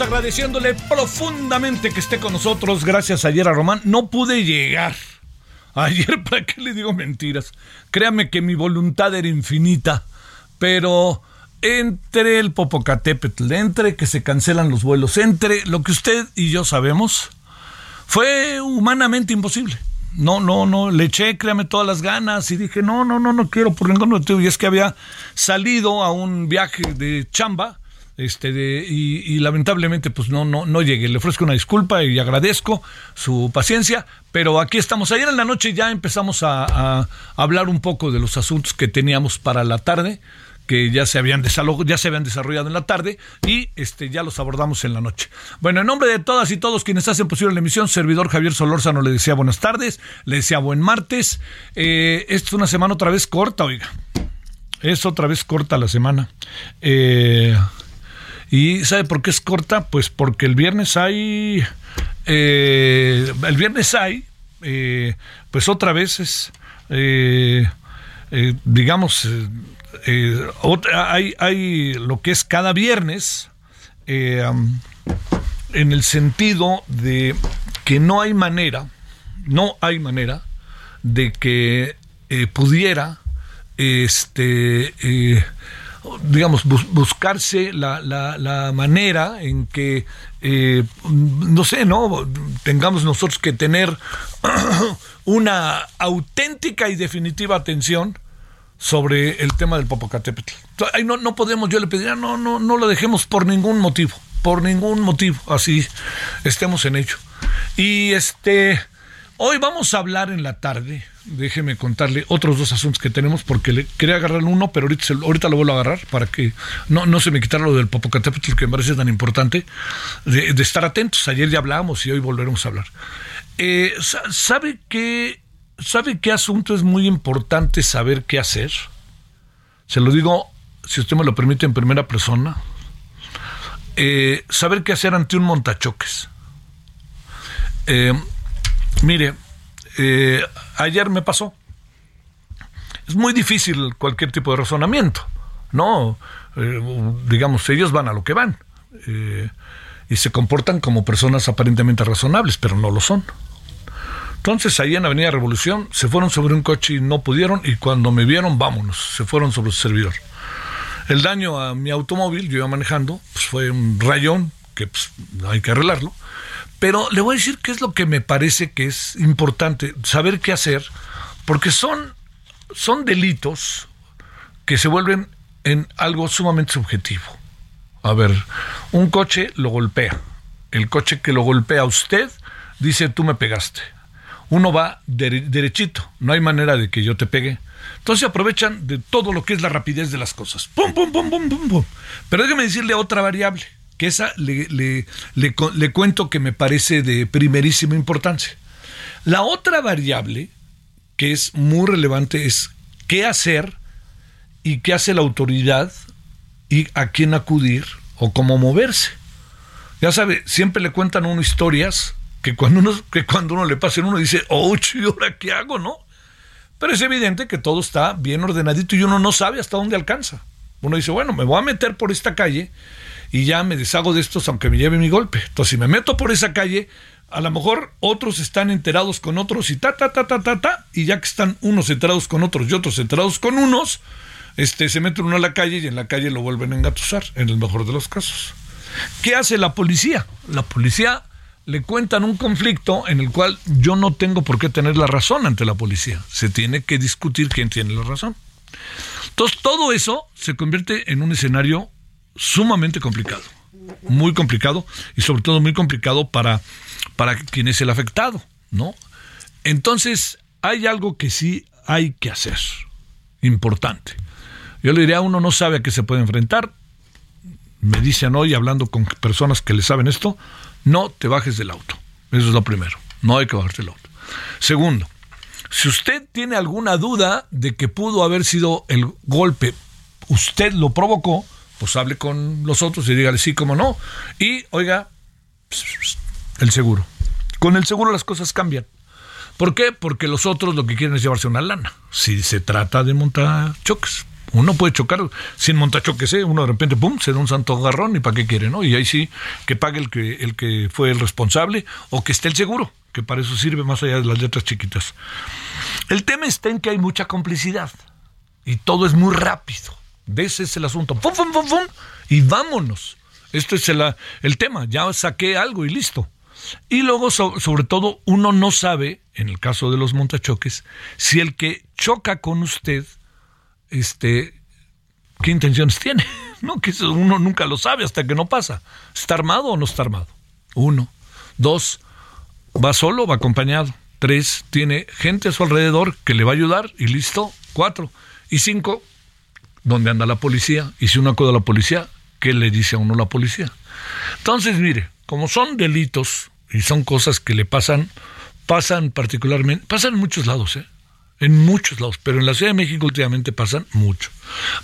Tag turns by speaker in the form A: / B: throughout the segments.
A: Agradeciéndole profundamente que esté con nosotros. Gracias ayer a Román. No pude llegar. Ayer, ¿para qué le digo mentiras? Créame que mi voluntad era infinita, pero entre el Popocatépetl, entre que se cancelan los vuelos, entre lo que usted y yo sabemos, fue humanamente imposible. No, no, no, le eché, créame, todas las ganas y dije, no, no, no, no quiero por ningún motivo. Y es que había salido a un viaje de chamba este de, y, y lamentablemente pues no no no llegué le ofrezco una disculpa y agradezco su paciencia pero aquí estamos ayer en la noche ya empezamos a, hablar un poco de los asuntos que teníamos para la tarde que ya se habían ya se habían desarrollado en la tarde y este ya los abordamos en la noche. Bueno, en nombre de todas y todos quienes hacen posible la emisión, servidor Javier Solórzano le decía buenas tardes, le decía buen martes. Eh, esta es una semana otra vez corta, oiga. Es otra vez corta la semana. Eh, ¿Y sabe por qué es corta? Pues porque el viernes hay. eh, el viernes hay. eh, pues otra vez es. eh, digamos. hay, hay lo que es cada viernes. en el sentido de que no hay manera. No hay manera de que pudiera. Este. Digamos, bus- buscarse la, la- la manera en que, eh, no sé, ¿no? Tengamos nosotros que tener una auténtica y definitiva atención sobre el tema del Popocatépetl. Ahí no, no podemos, yo le pediría, no, no, no lo dejemos por ningún motivo, por ningún motivo, así estemos en ello. Y este, hoy vamos a hablar en la tarde, déjeme contarle otros dos asuntos que tenemos, porque le quería agarrar uno, pero ahorita, ahorita lo vuelvo a agarrar para que no, no se me quitara lo del Popocatépetl, que me parece tan importante, de, estar atentos. Ayer ya hablábamos y hoy volveremos a hablar. Eh, sa- ¿Sabe qué? ¿Sabe qué asunto es muy importante saber qué hacer? Se lo digo, si usted me lo permite, en primera persona. Eh, saber qué hacer ante un montachoques. Eh, mire, eh, ayer me pasó. Es muy difícil cualquier tipo de razonamiento, ¿no? Eh, digamos, ellos van a lo que van. eh, y se comportan como personas aparentemente razonables, pero no lo son. Entonces ahí en Avenida Revolución se fueron sobre un coche y no pudieron y cuando me vieron, vámonos, se fueron sobre su servidor. El daño a mi automóvil, yo iba manejando, pues fue un rayón que pues, hay que arreglarlo. Pero le voy a decir qué es lo que me parece que es importante, saber qué hacer, porque son, son delitos que se vuelven en algo sumamente subjetivo. A ver, un coche lo golpea. El coche que lo golpea a usted dice tú me pegaste. Uno va dere- derechito, no hay manera de que yo te pegue. Entonces aprovechan de todo lo que es la rapidez de las cosas. ¡Pum, pum, pum, pum, pum, pum! Pero déjeme decirle otra variable, que esa le, le, le, cuento que me parece de primerísima importancia. La otra variable que es muy relevante es qué hacer y qué hace la autoridad y a quién acudir o cómo moverse. Ya sabe, siempre le cuentan a uno historias que cuando uno, que cuando uno le pasa uno dice, oh, ¿y ahora qué hago, no? Pero es evidente que todo está bien ordenadito y uno no sabe hasta dónde alcanza. Uno dice, bueno, me voy a meter por esta calle y ya me deshago de estos aunque me lleve mi golpe. Entonces, si me meto por esa calle, a lo mejor otros están enterados con otros y ta, ta, ta, ta, ta, ta, y ya que están unos enterados con otros y otros enterados con unos, este, se mete uno a la calle y en la calle lo vuelven a engatusar, en el mejor de los casos. ¿Qué hace la policía? La policía le cuentan un conflicto en el cual yo no tengo por qué tener la razón ante la policía. Se tiene que discutir quién tiene la razón. Entonces, todo eso se convierte en un escenario sumamente complicado. Muy complicado y sobre todo muy complicado para, para quien es el afectado, ¿no? Entonces, hay algo que sí hay que hacer, importante. Yo le diría, uno no sabe a qué se puede enfrentar. Me dicen hoy, hablando con personas que le saben esto, no te bajes del auto. Eso es lo primero. No hay que bajarse del auto. Segundo, si usted tiene alguna duda de que pudo haber sido el golpe, usted lo provocó, pues hable con los otros y dígale sí, como no. Y oiga, el seguro. Con el seguro las cosas cambian. ¿Por qué? Porque los otros lo que quieren es llevarse una lana. Si se trata de montar choques. Uno puede chocar sin montachoques, ¿eh? uno de repente, pum, se da un santo garrón y para qué quiere, ¿no? Y ahí sí, que pague el que, el que fue el responsable o que esté el seguro, que para eso sirve más allá de las letras chiquitas. El tema está en que hay mucha complicidad y todo es muy rápido. Ese es el asunto. ¡Pum, pum, pum, pum! Y vámonos. Esto es el, el tema. Ya saqué algo y listo. Y luego, sobre todo, uno no sabe, en el caso de los montachoques, si el que choca con usted este, qué intenciones tiene, ¿no? Que uno nunca lo sabe hasta que no pasa. ¿Está armado o no está armado? Uno. Dos, va solo o va acompañado. Tres, tiene gente a su alrededor que le va a ayudar y listo. Cuatro. Y cinco, ¿dónde anda la policía? Y si uno acude a la policía, ¿qué le dice a uno la policía? Entonces, mire, como son delitos y son cosas que le pasan, pasan particularmente, pasan en muchos lados, ¿eh? en muchos lados, pero en la Ciudad de México últimamente pasan mucho.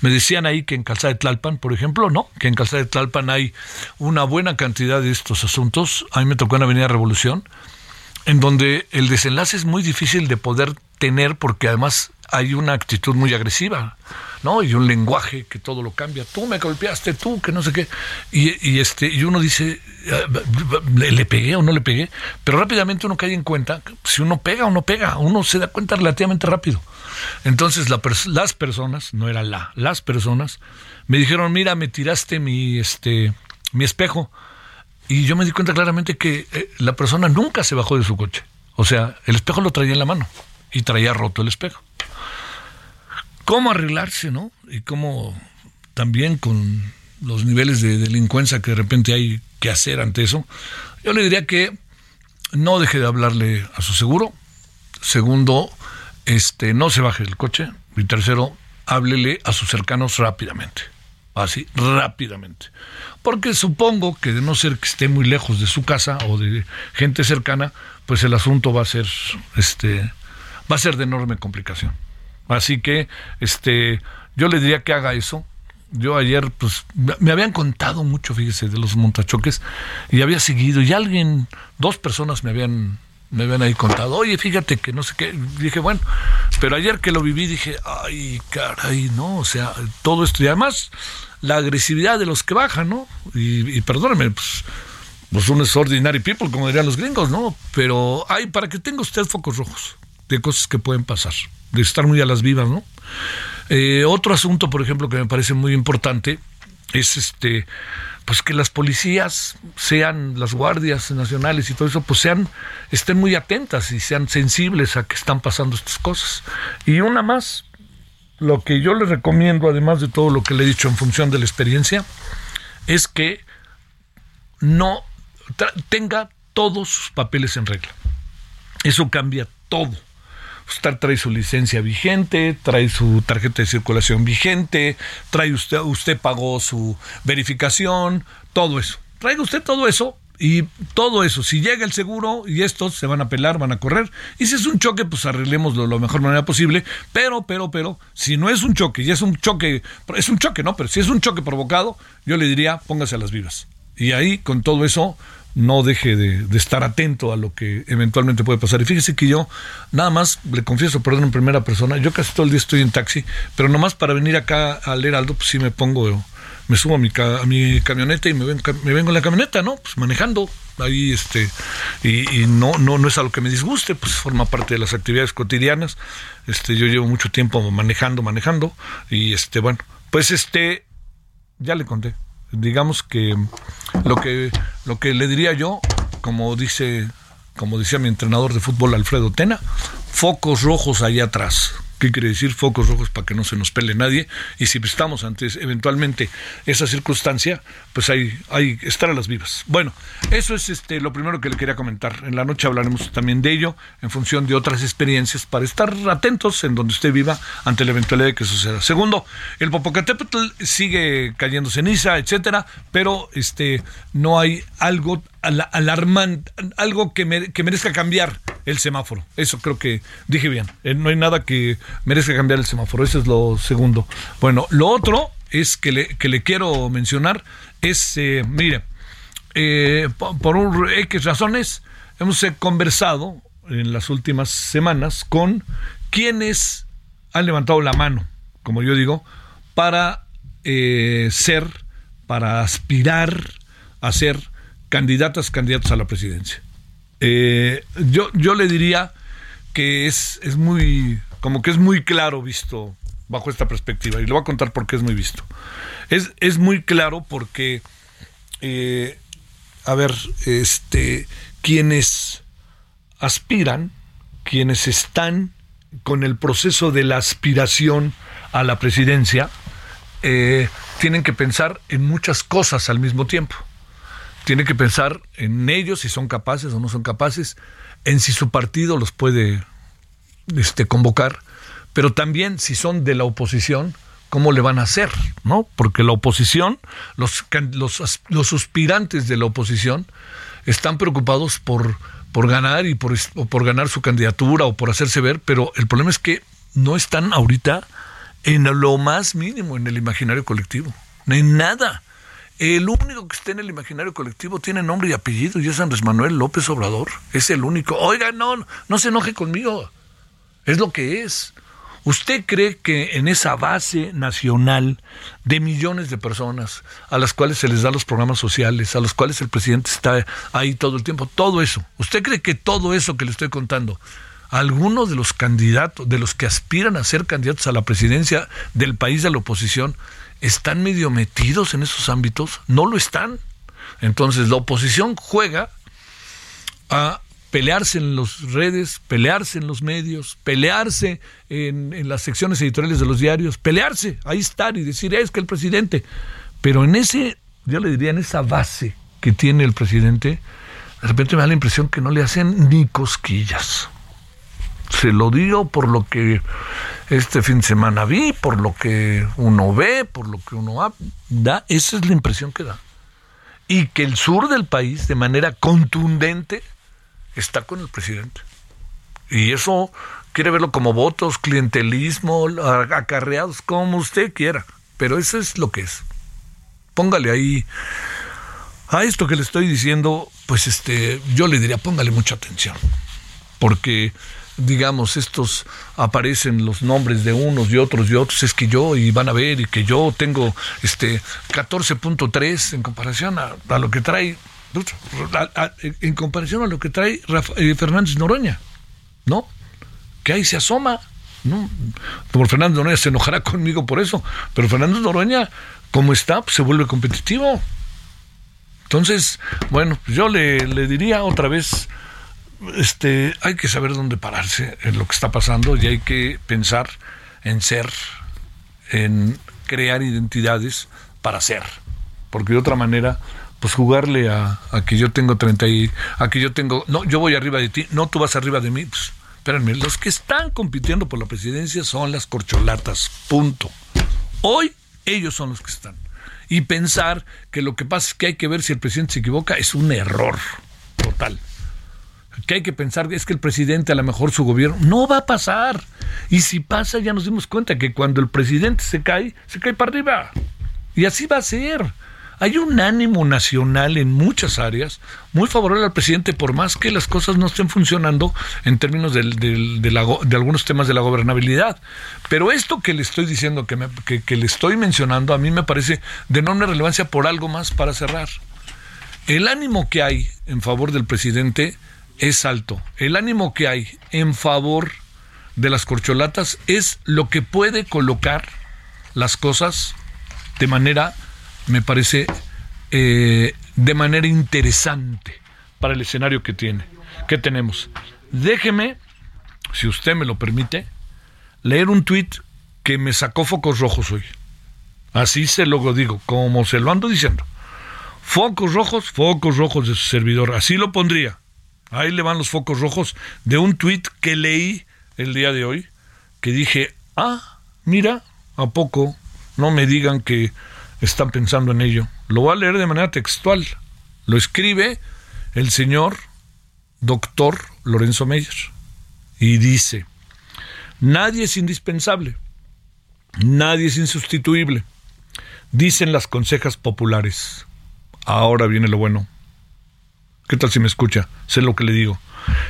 A: Me decían ahí que en Calzada de Tlalpan, por ejemplo, no, que en Calzada de Tlalpan hay una buena cantidad de estos asuntos. A mí me tocó en Avenida Revolución, en donde el desenlace es muy difícil de poder tener porque además hay una actitud muy agresiva. ¿No? Y un lenguaje que todo lo cambia. Tú me golpeaste, tú, que no sé qué. Y, este, y uno dice, ah, ¿le, pegué o no le pegué? Pero rápidamente uno cae en cuenta, si uno pega o no pega, uno se da cuenta relativamente rápido. Entonces las personas, no era la, las personas, me dijeron, mira, me tiraste mi, este, mi espejo. Y yo me di cuenta claramente que eh, la persona nunca se bajó de su coche. O sea, el espejo lo traía en la mano y traía roto el espejo cómo arreglarse, ¿no? Y cómo también con los niveles de delincuencia que de repente hay que hacer ante eso, yo le diría que no deje de hablarle a su seguro. Segundo, este, no se baje del coche. Y tercero, háblele a sus cercanos rápidamente. Así, rápidamente. Porque supongo que de no ser que esté muy lejos de su casa o de gente cercana, pues el asunto va a ser, este, va a ser de enorme complicación. Así que, este, yo le diría que haga eso. Yo ayer, pues, me habían contado mucho, fíjese, de los montachoques, y había seguido, y alguien, dos personas me habían, me habían ahí contado, oye, fíjate que no sé qué, dije, bueno, pero ayer que lo viví dije, ay, caray, no, o sea, todo esto, y además, la agresividad de los que bajan, ¿no? Y, y perdóneme, pues, pues uno es ordinary people, como dirían los gringos, ¿no? Pero hay, para que tenga usted focos rojos de cosas que pueden pasar de estar muy a las vivas, ¿no? Eh, otro asunto, por ejemplo, que me parece muy importante es este pues que las policías sean las guardias nacionales y todo eso pues sean estén muy atentas y sean sensibles a que están pasando estas cosas. Y una más lo que yo le recomiendo además de todo lo que le he dicho en función de la experiencia es que no tenga todos sus papeles en regla. Eso cambia todo usted trae su licencia vigente, trae su tarjeta de circulación vigente, trae usted, usted pagó su verificación, todo eso. Traiga usted todo eso y todo eso, si llega el seguro y estos se van a pelar, van a correr. Y si es un choque, pues arreglemoslo de la mejor manera posible. Pero, pero, pero, si no es un choque, y es un choque, es un choque, ¿no? Pero si es un choque provocado, yo le diría, póngase a las vivas. Y ahí, con todo eso, no deje de, estar atento a lo que eventualmente puede pasar. Y fíjese que yo, nada más, le confieso, perdón, en primera persona, yo casi todo el día estoy en taxi, pero nomás para venir acá al Heraldo, pues sí me pongo me subo a mi, camioneta y me, ven, me vengo en la camioneta, ¿no? Pues manejando ahí, este, y, y, no, no, no es algo que me disguste, pues forma parte de las actividades cotidianas. Este, yo llevo mucho tiempo manejando, manejando, y este, bueno, pues este, ya le conté. Digamos que lo que, lo que le diría yo, como dice, como decía mi entrenador de fútbol Alfredo Tena, focos rojos allá atrás ¿Qué quiere decir? Focos rojos para que no se nos pele nadie. Y si estamos ante eventualmente esa circunstancia, pues hay, hay estar a las vivas. Bueno, eso es este lo primero que le quería comentar. En la noche hablaremos también de ello, en función de otras experiencias, para estar atentos en donde usted viva ante la eventualidad de que suceda. Segundo, el Popocatépetl sigue cayendo ceniza, etcétera, pero este no hay algo alarmante, algo que, que merezca cambiar el semáforo. Eso creo que dije bien. Eh, no hay nada que merezca cambiar el semáforo. Eso es lo segundo. Bueno, lo otro es que le, que le quiero mencionar es, eh, mire, eh, por, un X razones, hemos conversado en las últimas semanas con quienes han levantado la mano, como yo digo, para ser, para aspirar a ser candidatas, candidatos a la presidencia. Eh, yo, yo le diría que es, es muy, como que es muy claro visto bajo esta perspectiva, y le voy a contar por qué es muy visto. Es, es muy claro porque, eh, a ver, este, quienes aspiran, quienes están con el proceso de la aspiración a la presidencia, eh, tienen que pensar en muchas cosas al mismo tiempo tiene que pensar en ellos, si son capaces o no son capaces, en si su partido los puede este, convocar, pero también si son de la oposición, cómo le van a hacer, ¿no? Porque la oposición, los, los, los aspirantes de la oposición están preocupados por, por ganar y por, por ganar su candidatura o por hacerse ver, pero el problema es que no están ahorita en lo más mínimo en el imaginario colectivo, en nada. El único que está en el imaginario colectivo tiene nombre y apellido y es Andrés Manuel López Obrador. Es el único. Oiga, no, no se enoje conmigo. Es lo que es. ¿Usted cree que en esa base nacional de millones de personas a las cuales se les da los programas sociales, a los cuales el presidente está ahí todo el tiempo, todo eso, ¿usted cree que todo eso que le estoy contando, algunos de los candidatos, de los que aspiran a ser candidatos a la presidencia del país de la oposición, están medio metidos en esos ámbitos, no lo están. Entonces la oposición juega a pelearse en las redes, pelearse en los medios, pelearse en, las secciones editoriales de los diarios, pelearse, ahí estar y decir, es que el presidente, pero en ese, yo le diría, en esa base que tiene el presidente, de repente me da la impresión que no le hacen ni cosquillas. Se lo digo por lo que este fin de semana vi, por lo que uno ve, por lo que uno da, esa es la impresión que da. Y que el sur del país, de manera contundente, está con el presidente. Y eso quiere verlo como votos, clientelismo, acarreados, como usted quiera. Pero eso es lo que es. Póngale ahí a esto que le estoy diciendo, pues este, yo le diría, póngale mucha atención. Porque digamos, estos aparecen los nombres de unos y otros y otros, es que yo, y van a ver, y que yo tengo este 14.3 en comparación a, lo que trae, en comparación a lo que trae eh, Fernández Noroña, ¿no? Que ahí se asoma, ¿no? Por Fernández Noroña se enojará conmigo por eso, pero Fernández Noroña, como está, pues, se vuelve competitivo. Entonces, bueno, yo le, le diría otra vez, este, hay que saber dónde pararse en lo que está pasando y hay que pensar en ser, en crear identidades para ser, porque de otra manera, pues jugarle a, que yo tengo 30 y a que yo tengo, no, yo voy arriba de ti, no tú vas arriba de mí, pues, espérenme, los que están compitiendo por la presidencia son las corcholatas, punto. Hoy ellos son los que están. Y pensar que lo que pasa es que hay que ver si el presidente se equivoca es un error total. Que hay que pensar es que el presidente, a lo mejor su gobierno, no va a pasar. Y si pasa, ya nos dimos cuenta que cuando el presidente se cae, se cae para arriba. Y así va a ser. Hay un ánimo nacional en muchas áreas muy favorable al presidente, por más que las cosas no estén funcionando en términos de, algunos temas de la gobernabilidad. Pero esto que le estoy diciendo, que, que le estoy mencionando, a mí me parece de enorme relevancia por algo más para cerrar. El ánimo que hay en favor del presidente es alto. El ánimo que hay en favor de las corcholatas es lo que puede colocar las cosas de manera me parece eh, de manera interesante para el escenario que tiene, que tenemos. Déjeme, si usted me lo permite, leer un tuit que me sacó focos rojos hoy. Así se lo digo, como se lo ando diciendo. Focos rojos, focos rojos de su servidor. Así lo pondría. Ahí le van los focos rojos de un tuit que leí el día de hoy, que dije, ah, mira, ¿a poco? No me digan que están pensando en ello. Lo voy a leer de manera textual. Lo escribe el señor doctor Lorenzo Meyer. Y dice, nadie es indispensable, nadie es insustituible, dicen las consejas populares. Ahora viene lo bueno. ¿Qué tal si me escucha? Sé lo que le digo.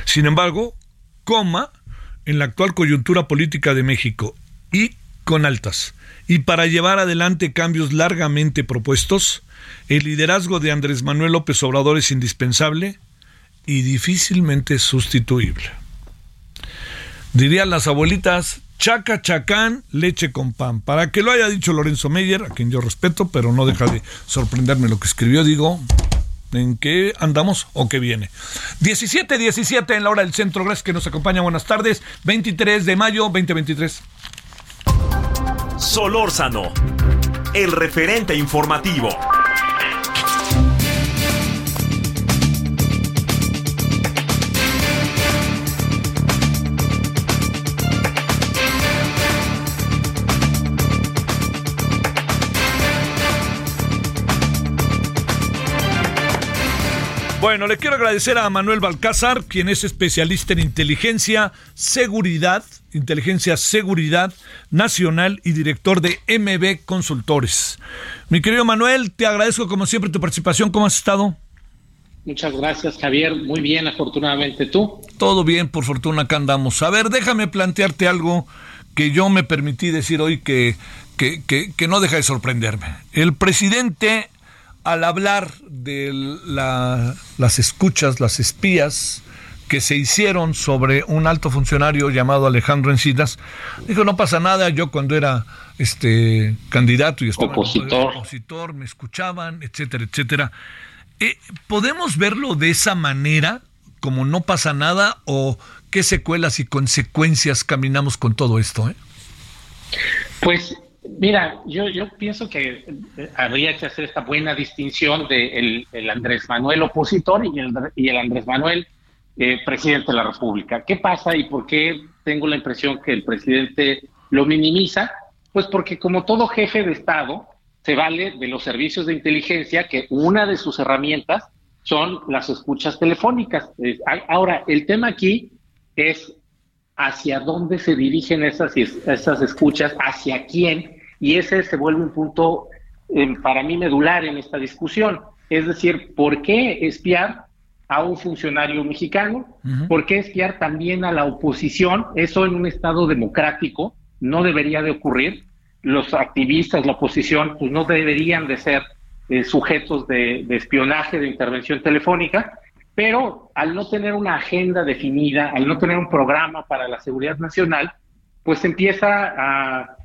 A: Sin embargo, coma, en la actual coyuntura política de México y con altas, y para llevar adelante cambios largamente propuestos, el liderazgo de Andrés Manuel López Obrador es indispensable y difícilmente sustituible. Dirían las abuelitas, chaca chacán, leche con pan. Para que lo haya dicho Lorenzo Meyer, a quien yo respeto, pero no deja de sorprenderme lo que escribió, digo, ¿en qué andamos o qué viene? 17, 17 en la hora del centro, gracias que nos acompaña, buenas tardes, 23 de mayo 2023.
B: Solórzano, el referente informativo.
A: Bueno, le quiero agradecer a Manuel Balcázar, quien es especialista en inteligencia, seguridad, inteligencia, seguridad nacional y director de MB Consultores. Mi querido Manuel, te agradezco como siempre tu participación. ¿Cómo has estado?
C: Muchas gracias, Javier. Muy bien, afortunadamente tú.
A: Todo bien, por fortuna acá andamos. A ver, déjame plantearte algo que yo me permití decir hoy que, que, que no deja de sorprenderme. El presidente al hablar de las escuchas, las espías que se hicieron sobre un alto funcionario llamado Alejandro Encinas, dijo, no pasa nada, yo cuando era este candidato y estaba
C: opositor.
A: opositor, me escuchaban, etcétera, etcétera. Eh, ¿Podemos verlo de esa manera, como no pasa nada, o qué secuelas y consecuencias caminamos con todo esto? Eh?
C: Pues Mira, yo, yo pienso que eh, habría que hacer esta buena distinción de el, Andrés Manuel opositor y el, Andrés Manuel eh, presidente de la República. ¿Qué pasa y por qué tengo la impresión que el presidente lo minimiza? Pues porque como todo jefe de Estado, se vale de los servicios de inteligencia, que una de sus herramientas son las escuchas telefónicas. Ahora, el tema aquí es hacia dónde se dirigen esas, esas escuchas, hacia quién, y ese se vuelve un punto eh, para mí medular en esta discusión. Es decir, ¿por qué espiar a un funcionario mexicano? ¿Por qué espiar también a la oposición? Eso en un Estado democrático no debería de ocurrir. Los activistas, la oposición, pues no deberían de ser eh, sujetos de, de espionaje, de intervención telefónica pero al no tener una agenda definida, al no tener un programa para la seguridad nacional, pues empieza a,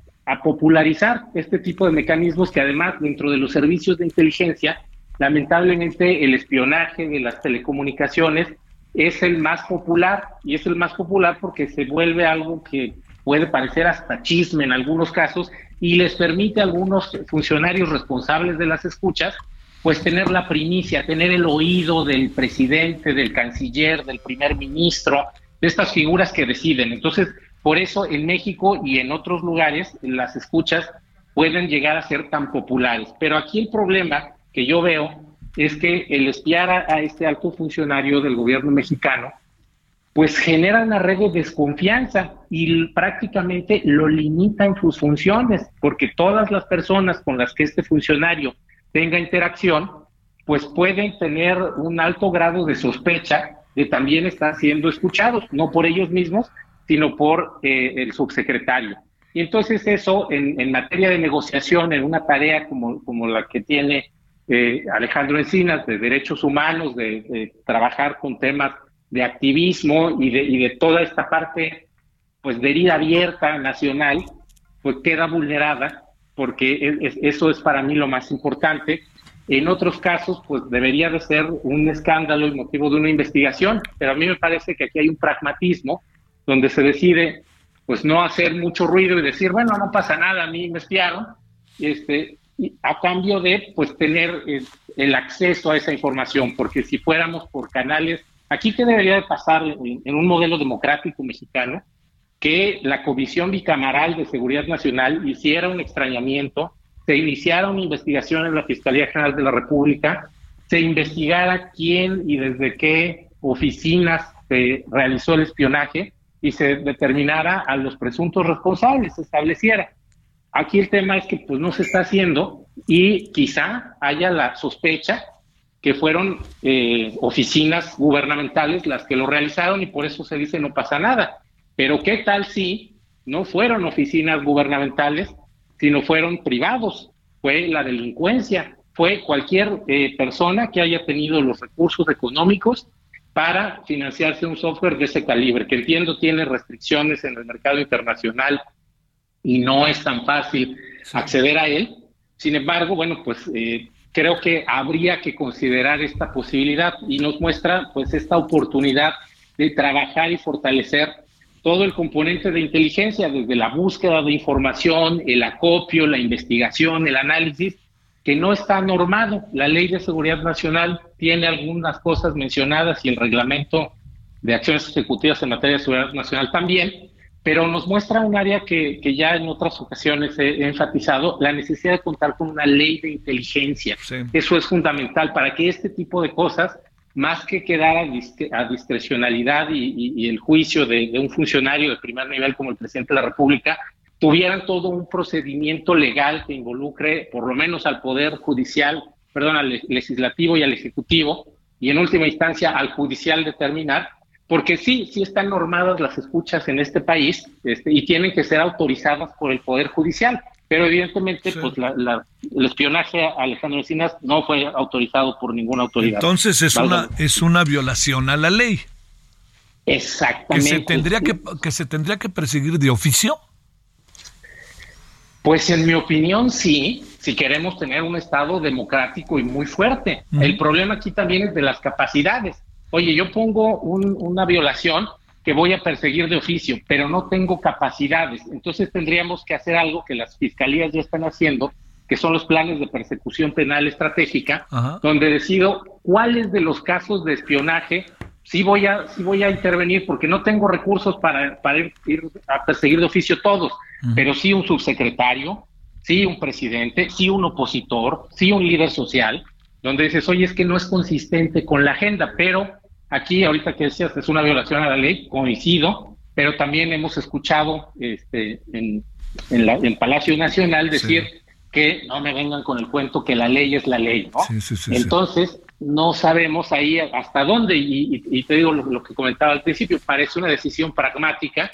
C: popularizar este tipo de mecanismos que además dentro de los servicios de inteligencia, lamentablemente el espionaje de las telecomunicaciones es el más popular y es el más popular porque se vuelve algo que puede parecer hasta chisme en algunos casos y les permite a algunos funcionarios responsables de las escuchas pues tener la primicia, tener el oído del presidente, del canciller, del primer ministro, de estas figuras que deciden. Entonces, por eso en México y en otros lugares las escuchas pueden llegar a ser tan populares. Pero aquí el problema que yo veo es que el espiar a, este alto funcionario del gobierno mexicano, pues genera una red de desconfianza y prácticamente lo limita en sus funciones, porque todas las personas con las que este funcionario tenga interacción, pues pueden tener un alto grado de sospecha de también estar siendo escuchados, no por ellos mismos, sino por eh, el subsecretario. Y entonces eso, en, materia de negociación, en una tarea como, como la que tiene eh, Alejandro Encinas, de derechos humanos, de, trabajar con temas de activismo y de, y de toda esta parte, pues de herida abierta nacional, pues queda vulnerada, porque eso es para mí lo más importante. En otros casos, pues debería de ser un escándalo y motivo de una investigación, pero a mí me parece que aquí hay un pragmatismo donde se decide pues no hacer mucho ruido y decir, bueno, no pasa nada, a mí me espiaron, este, a cambio de pues tener eh, el, acceso a esa información, porque si fuéramos por canales, aquí qué debería de pasar en, un modelo democrático mexicano, que la Comisión Bicameral de Seguridad Nacional hiciera un extrañamiento, se iniciara una investigación en la Fiscalía General de la República, se investigara quién y desde qué oficinas se realizó el espionaje, y se determinara a los presuntos responsables, se estableciera. Aquí el tema es que pues no se está haciendo y quizá haya la sospecha que fueron eh, oficinas gubernamentales las que lo realizaron y por eso se dice no pasa nada. Pero ¿qué tal si no fueron oficinas gubernamentales, sino fueron privados? Fue la delincuencia, fue cualquier eh, persona que haya tenido los recursos económicos para financiarse un software de ese calibre, que entiendo tiene restricciones en el mercado internacional y no es tan fácil acceder a él. Sin embargo, bueno, pues eh, creo que habría que considerar esta posibilidad y nos muestra pues esta oportunidad de trabajar y fortalecer todo el componente de inteligencia, desde la búsqueda de información, el acopio, la investigación, el análisis, que no está normado. La Ley de Seguridad Nacional tiene algunas cosas mencionadas y el reglamento de acciones ejecutivas en materia de seguridad nacional también, pero nos muestra un área que, ya en otras ocasiones he, enfatizado, la necesidad de contar con una ley de inteligencia. Eso es fundamental para que este tipo de cosas, más que quedar a, discrecionalidad y, el juicio de, un funcionario de primer nivel como el presidente de la República, tuvieran todo un procedimiento legal que involucre por lo menos al Poder Judicial, perdón, al Legislativo y al Ejecutivo, y en última instancia al Judicial determinar, porque sí, sí están normadas las escuchas en este país este, y tienen que ser autorizadas por el Poder Judicial. Pero evidentemente, pues el espionaje a Alejandro Encinas no fue autorizado por ninguna autoridad.
A: Entonces es una es una violación a la ley.
C: Exactamente.
A: Que se tendría que, que se tendría que perseguir de oficio.
C: Pues en mi opinión sí, si queremos tener un Estado democrático y muy fuerte. El problema aquí también es de las capacidades. Oye, yo pongo una violación que voy a perseguir de oficio, pero no tengo capacidades. Entonces tendríamos que hacer algo que las fiscalías ya están haciendo, que son los planes de persecución penal estratégica, donde decido cuáles de los casos de espionaje sí voy a, sí voy a intervenir porque no tengo recursos para, para ir, a perseguir de oficio todos, pero sí un subsecretario, sí un presidente, sí un opositor, sí un líder social, donde dices, oye, es que no es consistente con la agenda, pero aquí ahorita que decías es una violación a la ley, coincido, pero también hemos escuchado este, en, en, la, en Palacio Nacional decir que no me vengan con el cuento que la ley es la ley, ¿no? Entonces, no sabemos ahí hasta dónde, y, te digo lo, que comentaba al principio, parece una decisión pragmática,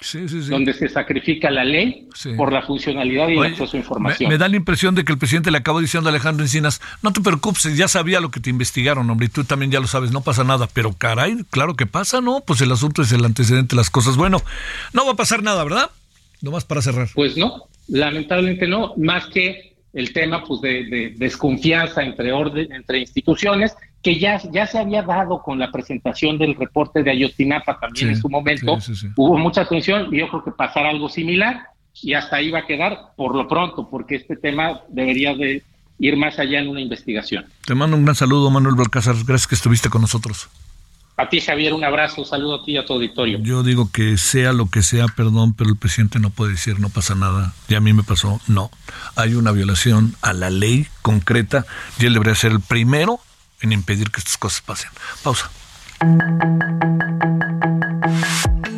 C: donde se sacrifica la ley por la funcionalidad y el acceso a información.
A: Me, da la impresión de que el presidente le acabó diciendo a Alejandro Encinas, no te preocupes, ya sabía lo que te investigaron, hombre, y tú también ya lo sabes, no pasa nada, pero caray, claro que pasa, ¿no? Pues el asunto es el antecedente de las cosas. Bueno, no va a pasar nada, ¿verdad? Nomás para cerrar.
C: Pues no, lamentablemente no, más que el tema pues de, desconfianza entre orden, entre instituciones, que ya, ya se había dado con la presentación del reporte de Ayotzinapa también en su momento. Hubo mucha atención y yo creo que pasar algo similar y hasta ahí va a quedar por lo pronto, porque este tema debería de ir más allá en una investigación.
A: Te mando un gran saludo, Manuel Balcázar. Gracias que estuviste con nosotros.
C: A ti, Javier, un abrazo, un saludo a ti y a tu auditorio.
A: Yo digo que sea lo que sea, perdón, pero el presidente no puede decir no pasa nada. Y a mí me pasó, no. Hay una violación a la ley concreta y él debería ser el primero en impedir que estas cosas pasen. Pausa.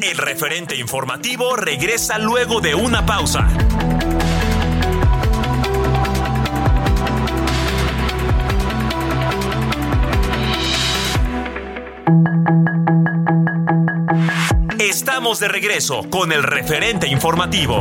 B: El referente informativo regresa luego de una pausa. Estamos de regreso con el referente informativo.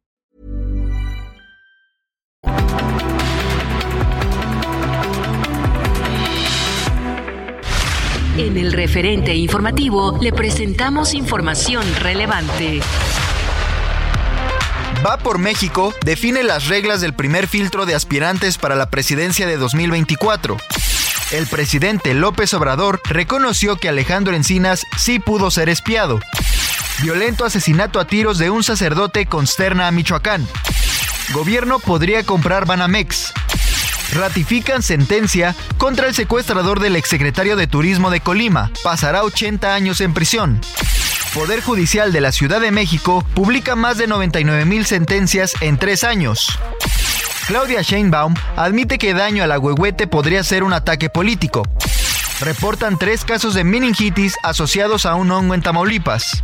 D: En el referente informativo le presentamos información relevante.
E: Va por México define las reglas del primer filtro de aspirantes para la presidencia de 2024. El presidente López Obrador reconoció que Alejandro Encinas sí pudo ser espiado. Violento asesinato a tiros de un sacerdote consterna a Michoacán. Gobierno podría comprar Banamex. Ratifican sentencia contra el secuestrador del exsecretario de Turismo de Colima. Pasará 80 años en prisión. Poder Judicial de la Ciudad de México publica más de 99 mil sentencias en tres años. Claudia Sheinbaum admite que daño al agüehuete podría ser un ataque político. Reportan tres casos de meningitis asociados a un hongo en Tamaulipas.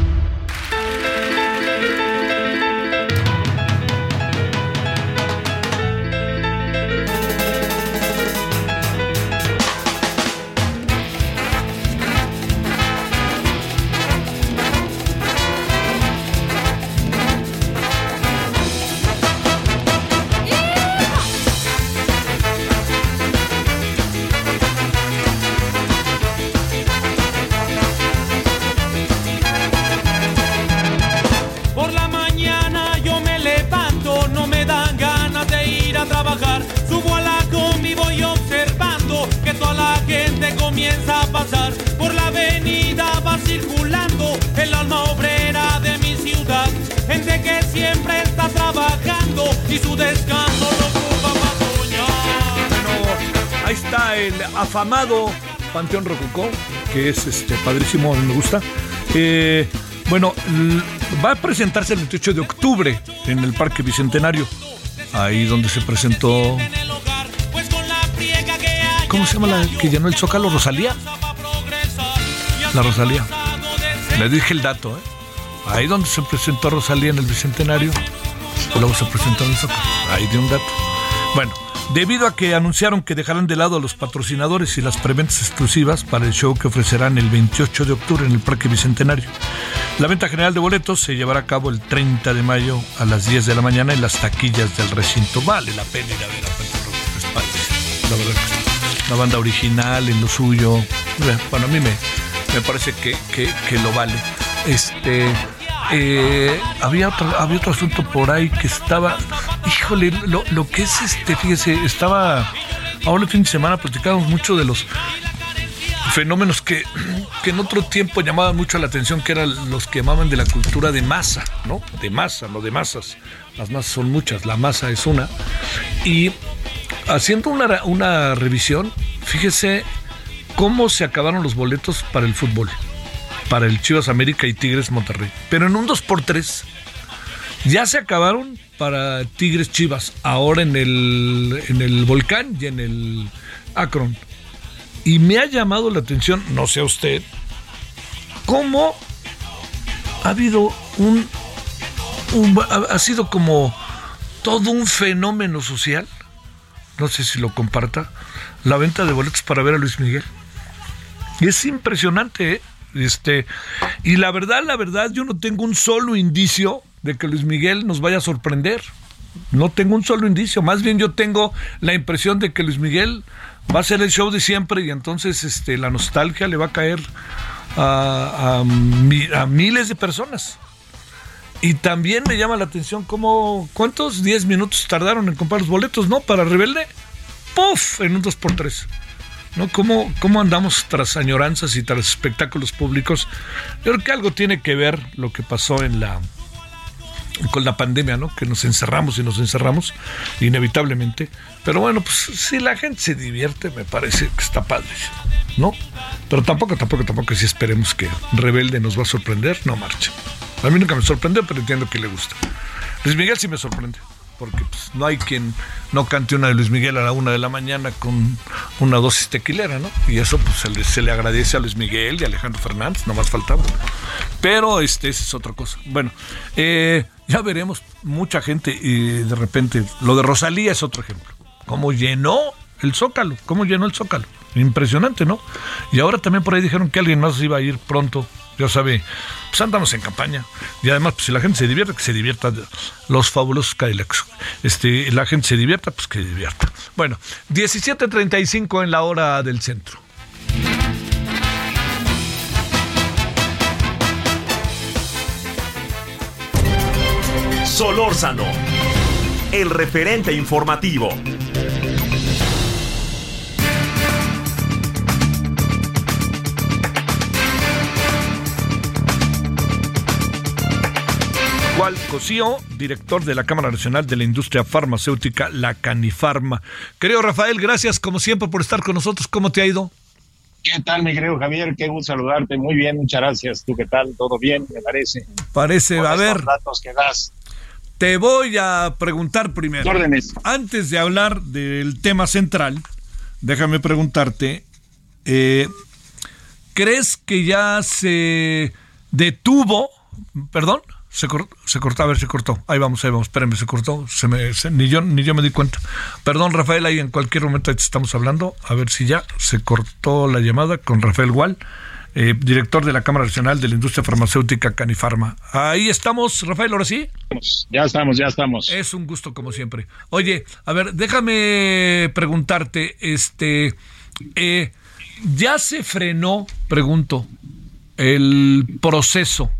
A: Panteón Rococó, que es este padrísimo, me gusta. Eh, bueno, va a presentarse el 28 de octubre en el Parque Bicentenario, ahí donde se presentó. ¿Cómo se llama la que llenó el Zócalo? ¿Rosalía? La Rosalía. Le dije el dato, ¿eh? Ahí donde se presentó Rosalía en el Bicentenario, luego se presentó en el Zócalo. Ahí de un dato. Bueno, debido a que anunciaron que dejarán de lado a los patrocinadores y las preventas exclusivas para el show que ofrecerán el 28 de octubre en el Parque Bicentenario. La venta general de boletos se llevará a cabo el 30 de mayo a las 10 de la mañana en las taquillas del recinto. Vale la pena ir a ver a. La verdad que. La banda original, en lo suyo. Bueno, a mí me, me parece que, que- que lo vale. Este. eh, había, otro, había otro asunto por ahí que estaba. Híjole, lo, lo que es este, fíjese, estaba. Ahora el fin de semana platicábamos mucho de los fenómenos que, que en otro tiempo llamaban mucho la atención, que eran los que llamaban de la cultura de masa, ¿no? De masa, no de masas. Las masas son muchas, la masa es una. Y haciendo una, una revisión, fíjese cómo se acabaron los boletos para el fútbol, para el Chivas América y Tigres Monterrey. Pero en un 2x3 ya se acabaron para Tigres Chivas, ahora en el, en el Volcán y en el Akron. Y me ha llamado la atención, no sé usted, cómo ha habido un, ha sido como todo un fenómeno social no sé si lo comparta, la venta de boletos para ver a Luis Miguel. Y es impresionante, ¿eh? Este, y la verdad, la verdad, yo no tengo un solo indicio de que Luis Miguel nos vaya a sorprender. No tengo un solo indicio, más bien yo tengo la impresión de que Luis Miguel va a ser el show de siempre y entonces este, la nostalgia le va a caer a, a, miles de personas. Y también me llama la atención cómo, ¿cuántos? 10 minutos tardaron en comprar los boletos, ¿no? Para Rebelde. ¡Puf! En un 2x3. ¿No? ¿Cómo, ¿Cómo andamos tras añoranzas y tras espectáculos públicos? Yo creo que algo tiene que ver lo que pasó en la, con la pandemia, ¿no? Que nos encerramos y nos encerramos, inevitablemente. Pero bueno, pues si la gente se divierte, me parece que está padre, ¿no? Pero tampoco, tampoco, tampoco si esperemos que Rebelde nos va a sorprender, no marcha. A mí nunca me sorprendió, pero entiendo que le gusta. Luis Miguel sí me sorprende porque pues, no hay quien no cante una de Luis Miguel a la una de la mañana con una dosis tequilera, ¿no? Y eso pues se le, agradece a Luis Miguel y a Alejandro Fernández, no más faltaba. Pero este, esa es otra cosa. Bueno, eh, ya veremos mucha gente y de repente, lo de Rosalía es otro ejemplo. Cómo llenó el Zócalo, cómo llenó el Zócalo. Impresionante, ¿no? Y ahora también por ahí dijeron que alguien más iba a ir pronto ya sabe, pues andamos en campaña. Y además, pues si la gente se divierte, que se divierta. Los fabulosos Cadillacs. Este, la gente se divierta, pues que divierta. Bueno, 17.35 en la hora del centro.
B: Solórzano, el referente informativo.
A: Cosío, director de la Cámara Nacional de la Industria Farmacéutica, la Canifarma. Querido Rafael, gracias como siempre por estar con nosotros. ¿Cómo te ha ido?
F: ¿Qué tal, mi querido Javier? Qué gusto saludarte. Muy bien, muchas gracias. ¿Tú qué tal? ¿Todo bien? Me parece.
A: Parece, a ver.
F: datos que das.
A: Te voy a preguntar primero.
F: Órdenes.
A: Antes de hablar del tema central, déjame preguntarte, eh, ¿crees que ya se detuvo, perdón, se, se cortó, a ver, se cortó. Ahí vamos, ahí vamos, espérenme, se cortó. Se me, ni, yo, ni yo me di cuenta. Perdón, Rafael, ahí en cualquier momento te estamos hablando. A ver si ya se cortó la llamada con Rafael Gual, eh, director de la Cámara Nacional de la Industria Farmacéutica Canifarma. Ahí estamos, Rafael, ahora sí.
F: Ya estamos, ya estamos.
A: Es un gusto, como siempre. Oye, a ver, déjame preguntarte, este, eh, ¿ya se frenó, pregunto, el proceso?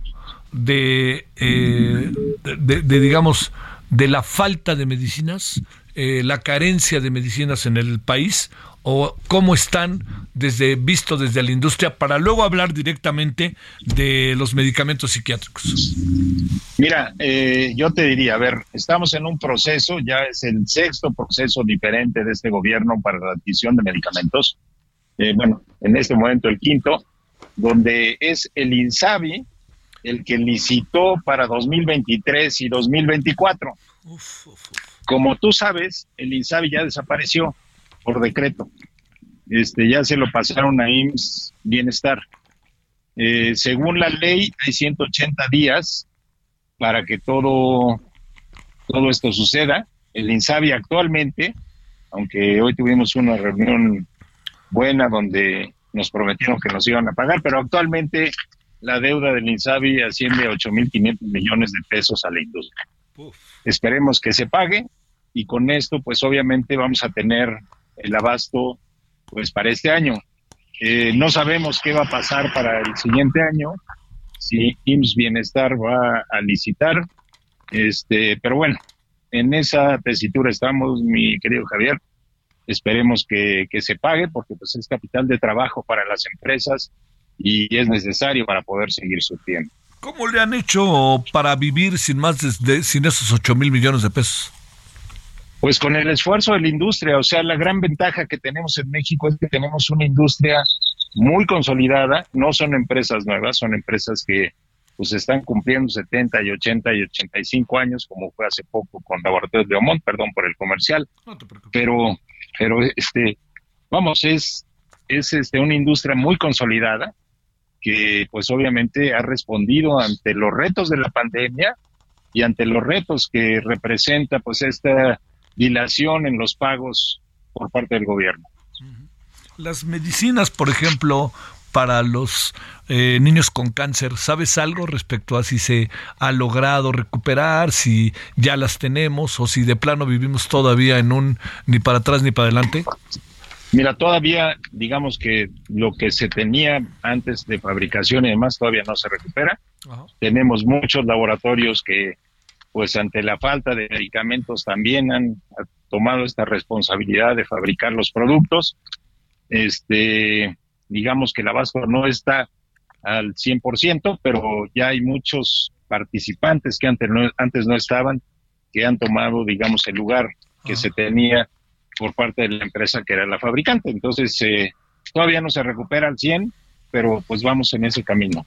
A: De, eh, de, digamos, de la falta de medicinas, eh, la carencia de medicinas en el país o cómo están desde visto desde la industria para luego hablar directamente de los medicamentos psiquiátricos.
F: Mira, eh, yo te diría, a ver, estamos en un proceso, ya es el sexto proceso diferente de este gobierno para la adquisición de medicamentos. bueno, en este momento el quinto, donde es el INSABI el que licitó para 2023 y 2024. Como tú sabes, el INSABI ya desapareció por decreto. Este, ya se lo pasaron a IMSS Bienestar. Eh, según la ley, hay 180 días para que todo, todo esto suceda. El INSABI actualmente, aunque hoy tuvimos una reunión buena donde nos prometieron que nos iban a pagar, pero actualmente la deuda del INSABI asciende a 8.500 millones de pesos a la industria. Esperemos que se pague y con esto pues obviamente vamos a tener el abasto pues para este año. Eh, no sabemos qué va a pasar para el siguiente año, si IMSS Bienestar va a licitar, este, pero bueno, en esa tesitura estamos, mi querido Javier. Esperemos que, que se pague porque pues es capital de trabajo para las empresas y es necesario para poder seguir surtiendo.
A: ¿Cómo le han hecho para vivir sin más de, sin esos 8 mil millones de pesos?
F: Pues con el esfuerzo de la industria, o sea, la gran ventaja que tenemos en México es que tenemos una industria muy consolidada, no son empresas nuevas, son empresas que pues están cumpliendo 70 y 80 y 85 años, como fue hace poco con Laboratorios de Omont, perdón por el comercial, pero, pero este, vamos, es, es este, una industria muy consolidada, que pues obviamente ha respondido ante los retos de la pandemia y ante los retos que representa pues esta dilación en los pagos por parte del gobierno.
A: Las medicinas, por ejemplo, para los eh, niños con cáncer, ¿sabes algo respecto a si se ha logrado recuperar, si ya las tenemos o si de plano vivimos todavía en un ni para atrás ni para adelante?
F: Mira, todavía digamos que lo que se tenía antes de fabricación y demás todavía no se recupera. Tenemos muchos laboratorios que pues ante la falta de medicamentos también han tomado esta responsabilidad de fabricar los productos. Este, digamos que el abasto no está al 100%, pero ya hay muchos participantes que antes no, antes no estaban, que han tomado, digamos, el lugar que se tenía por parte de la empresa que era la fabricante. Entonces, eh, todavía no se recupera al 100, pero pues vamos en ese camino.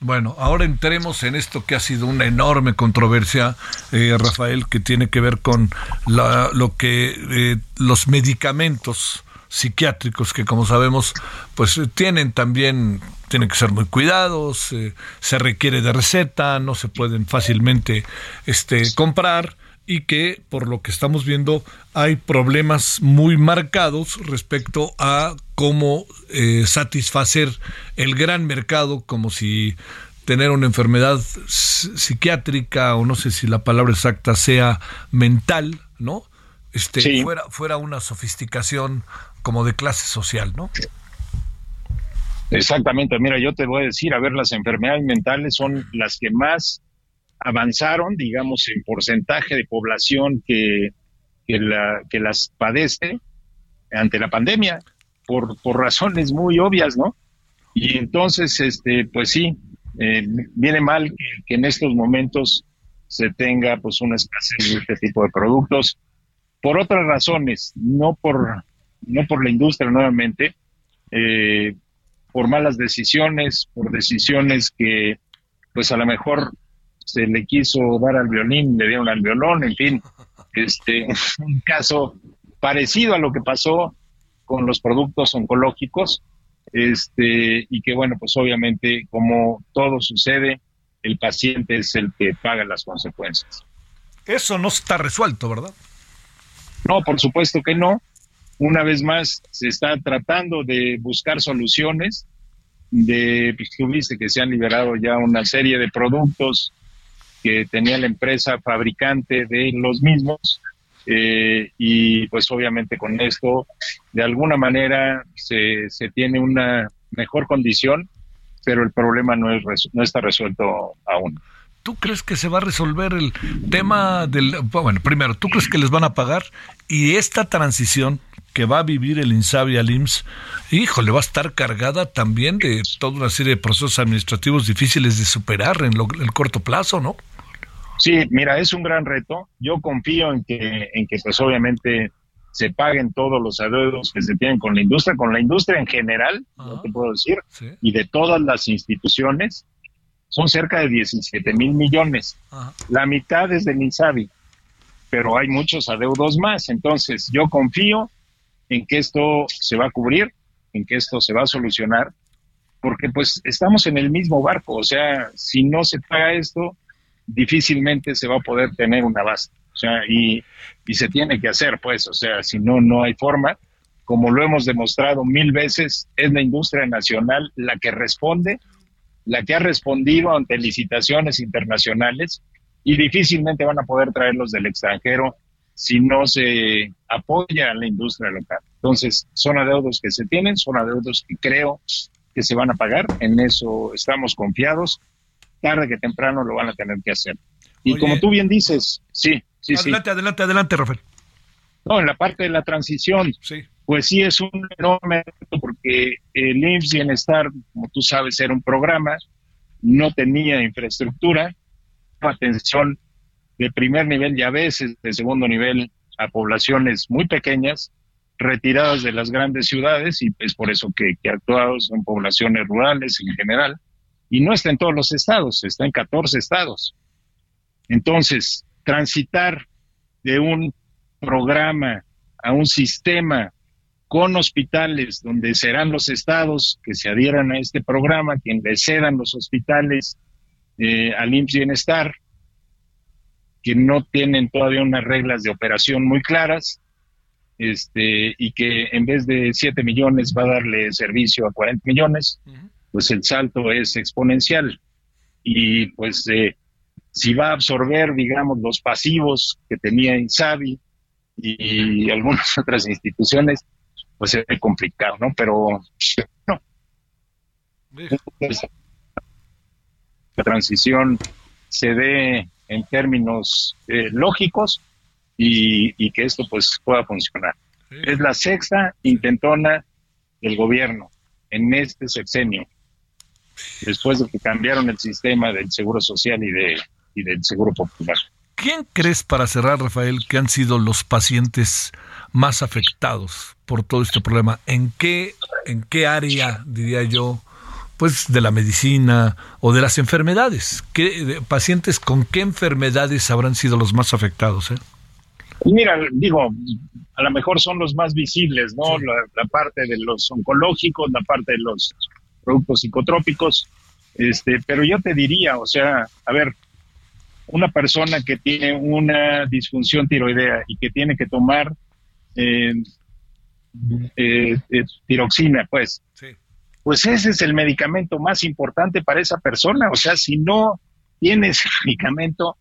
A: Bueno, ahora entremos en esto que ha sido una enorme controversia, eh, Rafael, que tiene que ver con lo que eh, los medicamentos psiquiátricos que como sabemos pues tienen también tienen que ser muy cuidados eh, se requiere de receta no se pueden fácilmente este comprar y que por lo que estamos viendo hay problemas muy marcados respecto a cómo eh, satisfacer el gran mercado como si tener una enfermedad psiquiátrica o no sé si la palabra exacta sea mental, ¿no? Este fuera fuera una sofisticación como de clase social, ¿no?
F: Exactamente, mira, yo te voy a decir, a ver, las enfermedades mentales son las que más avanzaron, digamos, en porcentaje de población que, que, la, que las padece ante la pandemia, por, por razones muy obvias, ¿no? Y entonces, este, pues sí, eh, viene mal que, en estos momentos se tenga pues una escasez de este tipo de productos por otras razones, no por no por la industria nuevamente, eh, por malas decisiones, por decisiones que pues a lo mejor se le quiso dar al violín, le dieron al violón, en fin, este, un caso parecido a lo que pasó con los productos oncológicos, este, y que bueno, pues obviamente como todo sucede, el paciente es el que paga las consecuencias.
A: Eso no está resuelto, ¿verdad?
F: No, por supuesto que no. Una vez más, se está tratando de buscar soluciones. De, pues, tuviste que se han liberado ya una serie de productos que tenía la empresa fabricante de los mismos. Eh, y pues obviamente con esto, de alguna manera, se, se tiene una mejor condición, pero el problema no, es, no está resuelto aún.
A: ¿Tú crees que se va a resolver el tema del... Bueno, primero, ¿tú crees que les van a pagar? Y esta transición que va a vivir el INSABI al IMSS, híjole, va a estar cargada también de toda una serie de procesos administrativos difíciles de superar en el corto plazo, ¿no?
F: Sí, mira, es un gran reto. Yo confío en que, en que pues obviamente se paguen todos los adeudos que se tienen con la industria, con la industria en general, no te puedo decir, y de todas las instituciones, son cerca de 17 mil millones. La mitad es del INSABI, pero hay muchos adeudos más. Entonces, yo confío en que esto se va a cubrir, en que esto se va a solucionar, porque pues estamos en el mismo barco, o sea, si no se paga esto, difícilmente se va a poder tener una base, o sea, y, y se tiene que hacer, pues, o sea, si no, no hay forma, como lo hemos demostrado mil veces, es la industria nacional la que responde, la que ha respondido ante licitaciones internacionales y difícilmente van a poder traerlos del extranjero si no se apoya a la industria local. Entonces, son adeudos que se tienen, son adeudos que creo que se van a pagar, en eso estamos confiados, tarde que temprano lo van a tener que hacer. Y como tú bien dices, sí, sí,
A: adelante, Adelante, adelante, Rafael.
F: No, en la parte de la transición, sí. pues sí es un enorme porque el IMSS Bienestar, como tú sabes, era un programa, no tenía infraestructura, atención de primer nivel y a veces de segundo nivel a poblaciones muy pequeñas, retiradas de las grandes ciudades, y es por eso que, actuados en poblaciones rurales en general, y no está en todos los estados, está en 14 estados. Entonces, transitar de un programa a un sistema con hospitales donde serán los estados que se adhieran a este programa, quien le cedan los hospitales eh, al IMSS Bienestar, que no tienen todavía unas reglas de operación muy claras, este, y que en vez de 7 millones va a darle servicio a 40 millones, pues el salto es exponencial. Y pues eh, si va a absorber, digamos, los pasivos que tenía Insabi y, algunas otras instituciones, pues es complicado, ¿no? Pero no. La transición se dé en términos eh, lógicos y, que esto pues pueda funcionar. Es la sexta intentona del gobierno en este sexenio, después de que cambiaron el sistema del seguro social y, de, y del seguro popular.
A: ¿Quién crees, para cerrar, Rafael, que han sido los pacientes más afectados por todo este problema? ¿En qué, en qué área, diría yo, pues de la medicina o de las enfermedades? ¿Qué, ¿Pacientes con qué enfermedades habrán sido los más afectados? Eh?
F: Mira, digo, a lo mejor son los más visibles, ¿no? La, parte de los oncológicos, la parte de los productos psicotrópicos, este, pero yo te diría, o sea, a ver, una persona que tiene una disfunción tiroidea y que tiene que tomar eh, eh, eh, tiroxina, pues, pues ese es el medicamento más importante para esa persona, o sea, si no tiene ese medicamento,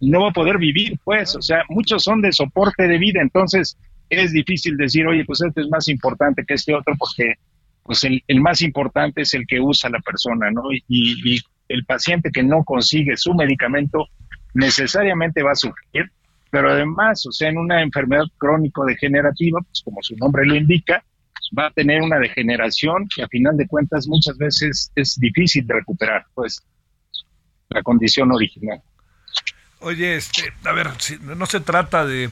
F: no va a poder vivir, pues, o sea, muchos son de soporte de vida, entonces es difícil decir, oye, pues este es más importante que este otro, porque pues el, más importante es el que usa la persona, ¿no? Y, y, el paciente que no consigue su medicamento necesariamente va a sufrir, pero además, o sea, en una enfermedad crónico-degenerativa, pues como su nombre lo indica, va a tener una degeneración que a final de cuentas muchas veces es difícil de recuperar, pues, la condición original.
A: Oye, este, a ver, no se trata de,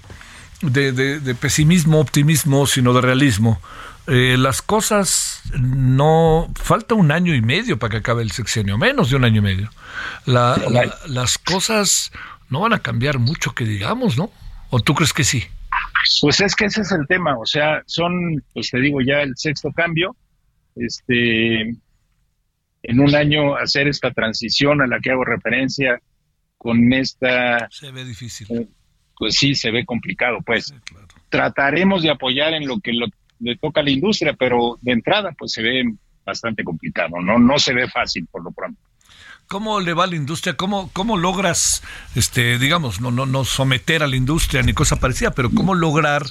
A: de, pesimismo, optimismo, sino de realismo. Eh, las cosas no. Falta un año y medio para que acabe el sexenio, menos de un año y medio. las cosas no van a cambiar mucho, que digamos, ¿no? ¿O tú crees que sí?
F: Pues es que ese es el tema, o sea, son, pues te digo, ya el sexto cambio. Este, en un año hacer esta transición a la que hago referencia con esta...
A: Se ve difícil.
F: Eh, pues sí, se ve complicado, pues. Trataremos de apoyar en lo que le toca a la industria, pero de entrada, pues se ve bastante complicado, ¿no? No se ve fácil por lo pronto.
A: ¿Cómo le va a la industria? ¿Cómo, cómo logras, este, digamos, no, no, no someter a la industria ni cosa parecida, pero cómo lograr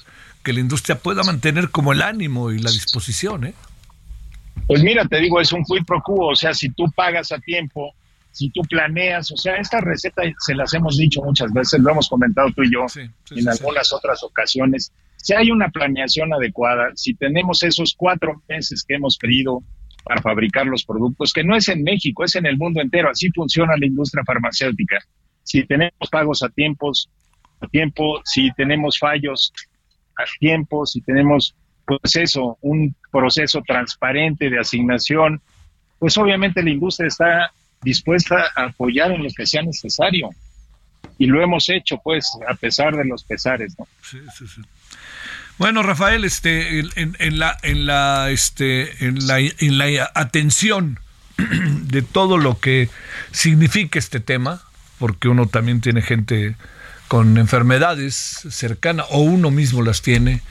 A: que la industria pueda mantener como el ánimo y la disposición, eh?
F: Pues mira, te digo, es un fui pro quo, o sea, si tú pagas a tiempo, si tú planeas, o sea, esta receta se las hemos dicho muchas veces, lo hemos comentado tú y yo en algunas otras ocasiones. Si hay una planeación adecuada, si tenemos esos cuatro meses que hemos pedido para fabricar los productos, que no es en México, es en el mundo entero, así funciona la industria farmacéutica. Si tenemos pagos a tiempos, a tiempo, si tenemos fallos a tiempo, si tenemos pues eso, un proceso transparente de asignación, pues obviamente la industria está dispuesta a apoyar en lo que sea necesario. Y lo hemos hecho, pues, a pesar de los pesares, ¿no? Sí, sí, sí.
A: Bueno, Rafael, este, en, la, en la, este, en la, en la atención de todo lo que significa este tema, porque uno también tiene gente con enfermedades cercanas o uno mismo las tiene,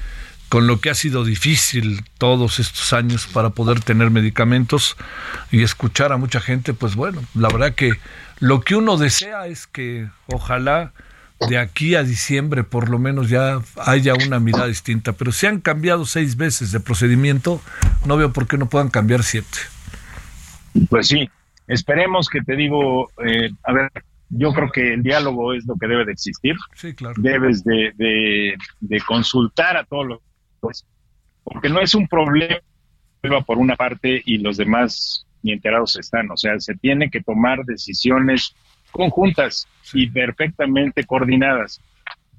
A: con lo que ha sido difícil todos estos años para poder tener medicamentos y escuchar a mucha gente, pues bueno, la verdad que lo que uno desea es que ojalá de aquí a diciembre por lo menos ya haya una mirada distinta, pero si han cambiado seis veces de procedimiento, no veo por qué no puedan cambiar siete.
F: Pues sí, esperemos que te digo, eh, a ver, yo creo que el diálogo es lo que debe de existir.
A: Sí, claro.
F: Debes de, de, de consultar a todos los pues, porque no es un problema por una parte y los demás ni enterados están. O sea, se tiene que tomar decisiones conjuntas y perfectamente coordinadas.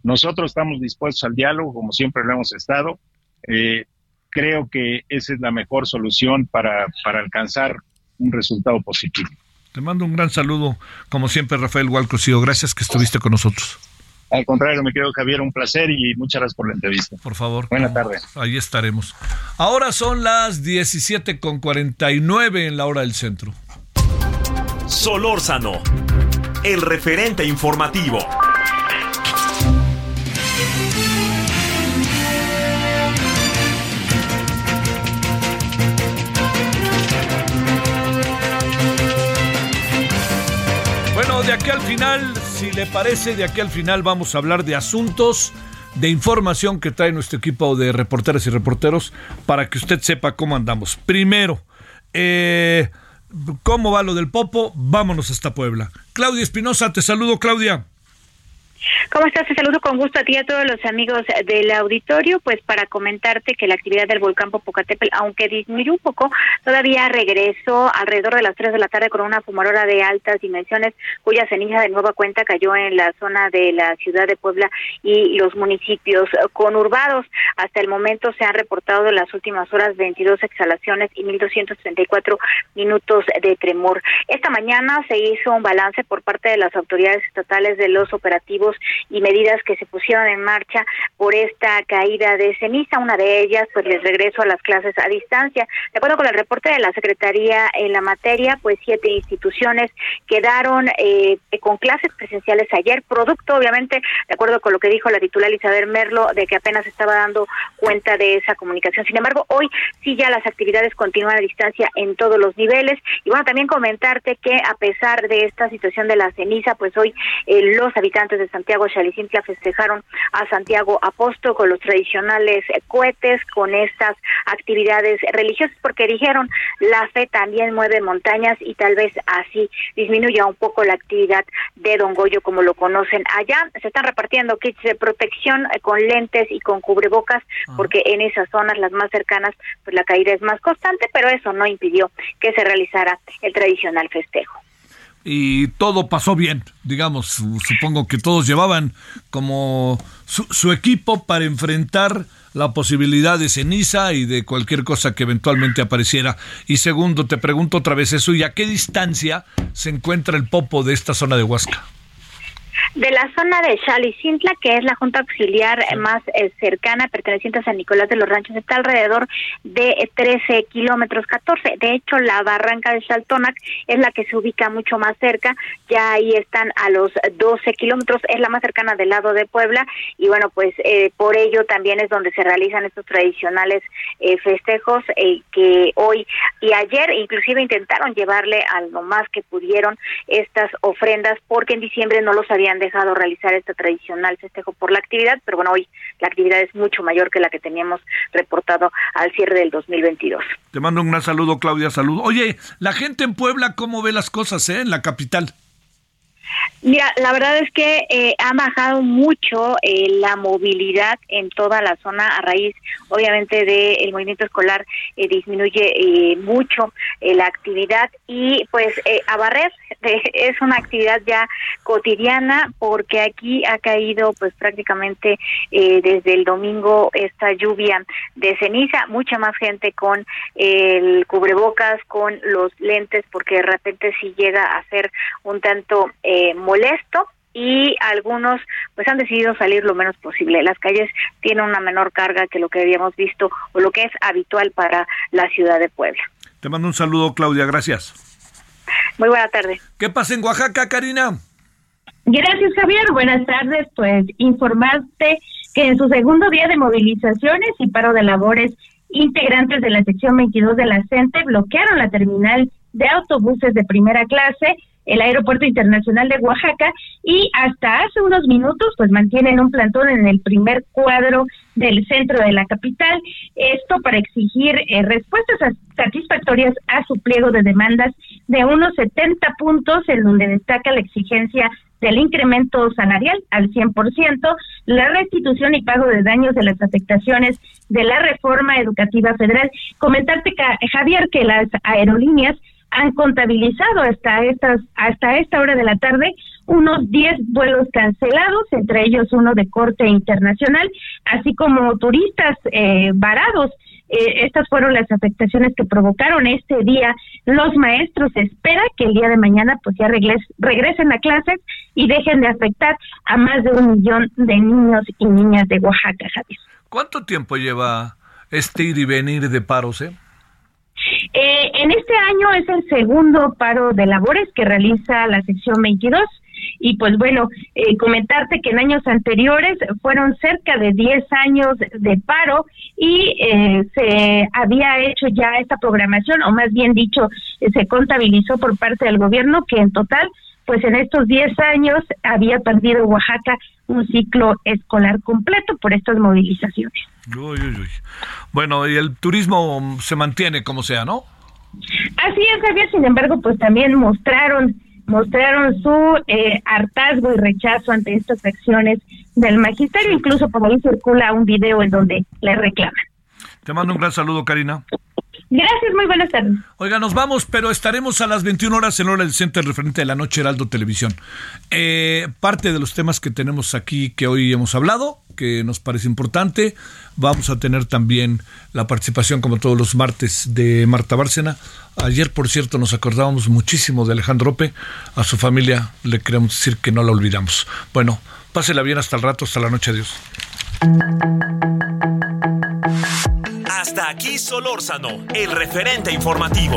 F: Nosotros estamos dispuestos al diálogo, como siempre lo hemos estado. Eh, creo que esa es la mejor solución para, para alcanzar un resultado positivo.
A: Te mando un gran saludo, como siempre, Rafael Hualcosío. Gracias que estuviste con nosotros.
F: Al contrario, me quedo Javier, un placer y muchas gracias por la entrevista.
A: Por favor.
F: Buenas tardes.
A: Ahí estaremos. Ahora son las 17.49 en la hora del centro.
B: Solórzano, el referente informativo.
A: Bueno, de aquí al final, si le parece, de aquí al final vamos a hablar de asuntos de información que trae nuestro equipo de reporteras y reporteros para que usted sepa cómo andamos. Primero, eh, ¿cómo va lo del Popo? Vámonos hasta Puebla. Claudia Espinosa, te saludo, Claudia.
G: ¿Cómo estás? Te saludo con gusto a ti y a todos los amigos del auditorio, pues para comentarte que la actividad del volcán Popocatépetl, aunque disminuyó un poco, todavía regresó alrededor de las 3 de la tarde con una fumarora de altas dimensiones, cuya ceniza de nueva cuenta cayó en la zona de la ciudad de Puebla y los municipios conurbados. Hasta el momento se han reportado en las últimas horas 22 exhalaciones y 1.234 minutos de tremor. Esta mañana se hizo un balance por parte de las autoridades estatales de los operativos y medidas que se pusieron en marcha por esta caída de ceniza. Una de ellas, pues el regreso a las clases a distancia. De acuerdo con el reporte de la Secretaría en la materia, pues siete instituciones quedaron eh, con clases presenciales ayer, producto, obviamente, de acuerdo con lo que dijo la titular Isabel Merlo, de que apenas estaba dando cuenta de esa comunicación. Sin embargo, hoy sí ya las actividades continúan a distancia en todos los niveles. Y bueno, también comentarte que a pesar de esta situación de la ceniza, pues hoy eh, los habitantes de San Santiago Chalicintla festejaron a Santiago Apóstol con los tradicionales cohetes, con estas actividades religiosas, porque dijeron la fe también mueve montañas y tal vez así disminuya un poco la actividad de Don Goyo como lo conocen allá. Se están repartiendo kits de protección eh, con lentes y con cubrebocas, ah. porque en esas zonas, las más cercanas, pues la caída es más constante, pero eso no impidió que se realizara el tradicional festejo
A: y todo pasó bien, digamos, supongo que todos llevaban como su, equipo para enfrentar la posibilidad de ceniza y de cualquier cosa que eventualmente apareciera. Y segundo, te pregunto otra vez eso, ¿y a qué distancia se encuentra el popo de esta zona de Huasca?
G: De la zona de Chalicintla, que es la junta auxiliar más eh, cercana, perteneciente a San Nicolás de los Ranchos, está alrededor de 13 kilómetros, 14. De hecho, la barranca de Chaltonac es la que se ubica mucho más cerca, ya ahí están a los 12 kilómetros, es la más cercana del lado de Puebla, y bueno, pues eh, por ello también es donde se realizan estos tradicionales eh, festejos que hoy y ayer inclusive intentaron llevarle a lo más que pudieron estas ofrendas, porque en diciembre no los habían dejado realizar este tradicional festejo por la actividad, pero bueno, hoy la actividad es mucho mayor que la que teníamos reportado al cierre del 2022.
A: Te mando un gran saludo, Claudia, saludo. Oye, la gente en Puebla, ¿cómo ve las cosas, eh, en la capital?
G: Mira, la verdad es que eh, ha bajado mucho eh, la movilidad en toda la zona a raíz, obviamente, del movimiento escolar eh, disminuye mucho la actividad y pues a barrer es una actividad ya cotidiana porque aquí ha caído pues prácticamente desde el domingo esta lluvia de ceniza, mucha más gente con el cubrebocas, con los lentes porque de repente si llega a ser un tanto molesto y algunos pues han decidido salir lo menos posible. Las calles tienen una menor carga que lo que habíamos visto o lo que es habitual para la ciudad de Puebla.
A: Te mando un saludo, Claudia, gracias.
G: Muy buena tarde.
A: ¿Qué pasa en Oaxaca, Karina?
H: Gracias, Javier. Buenas tardes. Pues informarte que en su segundo día de movilizaciones y paro de labores, integrantes de la sección 22 de la CENTE bloquearon la terminal de autobuses de primera clase el Aeropuerto Internacional de Oaxaca y hasta hace unos minutos pues mantienen un plantón en el primer cuadro del centro de la capital, esto para exigir eh, respuestas satisfactorias a su pliego de demandas de unos 70 puntos en donde destaca la exigencia del incremento salarial al 100%, la restitución y pago de daños de las afectaciones de la reforma educativa federal. Comentarte, Javier, que las aerolíneas han contabilizado hasta estas hasta esta hora de la tarde unos 10 vuelos cancelados, entre ellos uno de corte internacional, así como turistas eh, varados. Eh, estas fueron las afectaciones que provocaron este día. Los maestros espera que el día de mañana pues ya regresen a clases y dejen de afectar a más de un millón de niños y niñas de Oaxaca, Javier.
A: ¿Cuánto tiempo lleva este ir y venir de paros, eh?
H: Eh, en este año es el segundo paro de labores que realiza la sección 22 y pues bueno, eh, comentarte que en años anteriores fueron cerca de 10 años de paro y eh, se había hecho ya esta programación, o más bien dicho, se contabilizó por parte del gobierno que en total pues en estos 10 años había perdido Oaxaca un ciclo escolar completo por estas movilizaciones.
A: Uy, uy, uy. Bueno, y el turismo se mantiene como sea, ¿no?
H: Así es, Javier. Sin embargo, pues también mostraron mostraron su eh, hartazgo y rechazo ante estas acciones del magisterio. Incluso por ahí circula un video en donde le reclaman.
A: Te mando un gran saludo, Karina.
H: Gracias, muy buenas tardes.
A: Oiga, nos vamos, pero estaremos a las 21 horas en hora del centro referente de la noche Heraldo Televisión. Eh, parte de los temas que tenemos aquí que hoy hemos hablado, que nos parece importante, vamos a tener también la participación, como todos los martes, de Marta Bárcena. Ayer, por cierto, nos acordábamos muchísimo de Alejandro Ope. A su familia le queremos decir que no la olvidamos. Bueno, pásela bien hasta el rato, hasta la noche. Adiós.
B: Hasta aquí Solórzano, el referente informativo.